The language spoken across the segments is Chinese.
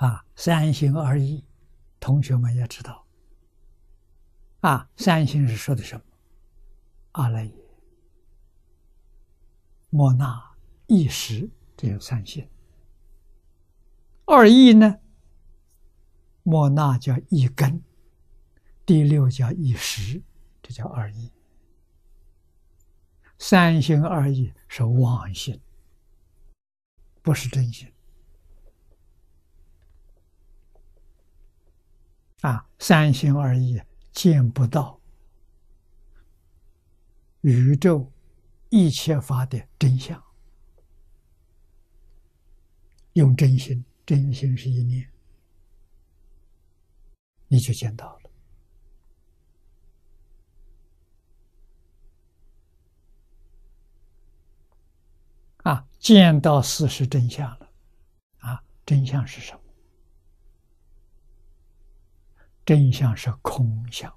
啊，三心二意，同学们也知道。啊，三心是说的什么？阿赖耶、莫那、一时，这有三心。二意呢？莫那叫一根，第六叫一时，这叫二意。三心二意是妄心，不是真心。啊，三心二意见不到宇宙一切法的真相，用真心，真心是一念，你就见到了。啊，见到事实真相了。啊，真相是什么？真相是空相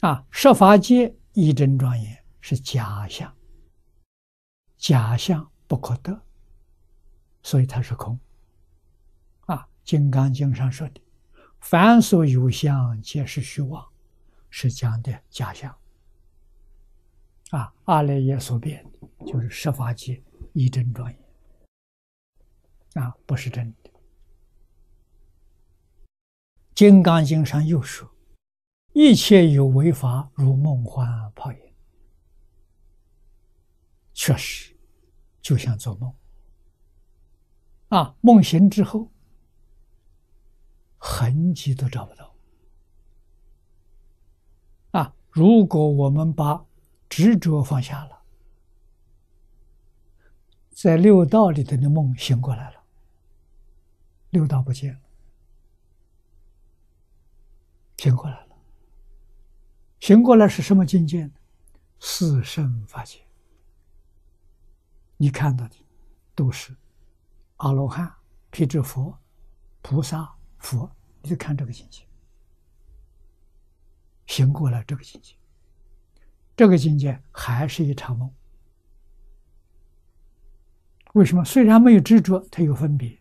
啊！设法界一真庄严是假象，假象不可得，所以它是空啊。《金刚经》上说的“凡所有相，皆是虚妄”，是讲的假象啊。阿赖耶所变，就是设法界一真庄严啊，不是真的。《金刚经》上又说：“一切有为法，如梦幻泡影。”确实，就像做梦。啊，梦醒之后，痕迹都找不到。啊，如果我们把执着放下了，在六道里头的梦醒过来了，六道不见了。醒过来了，醒过来是什么境界呢？四圣法界。你看到的都是阿罗汉、辟支佛、菩萨、佛，你就看这个境界。醒过来这个境界，这个境界还是一场梦。为什么？虽然没有执着，它有分别，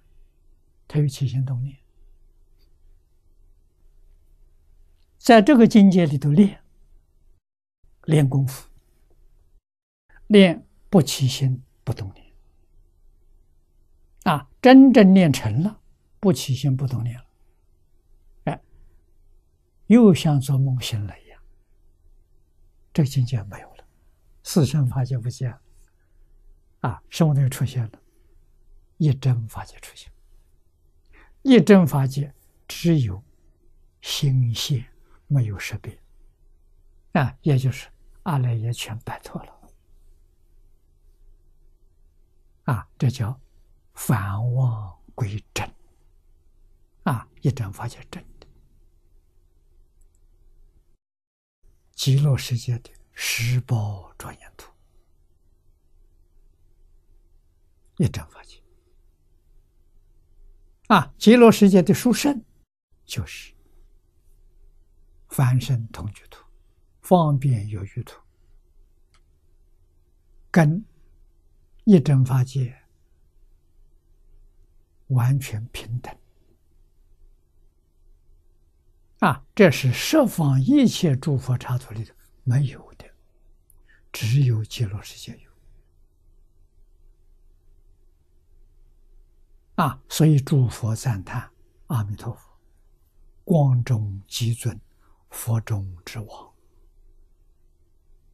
它有起心动念。在这个境界里头练，练功夫，练不起心不动念，啊，真正练成了，不起心不动念了，哎，又像做梦醒了一样，这个境界没有了，四圣法界不见了，啊，什么东西出现了？一真法界出现，一真法界只有心现。没有识别，啊，也就是阿赖耶全摆脱了，啊，这叫返妄归真，啊，一真法界真的，极乐世界的十宝庄严图，一真法界，啊，极乐世界的殊胜就是。翻身同居图，方便有余图，跟一真法界完全平等啊！这是十方一切诸佛刹土里头没有的，只有极乐世界有啊！所以诸佛赞叹阿弥陀佛，光中极尊。佛中之王。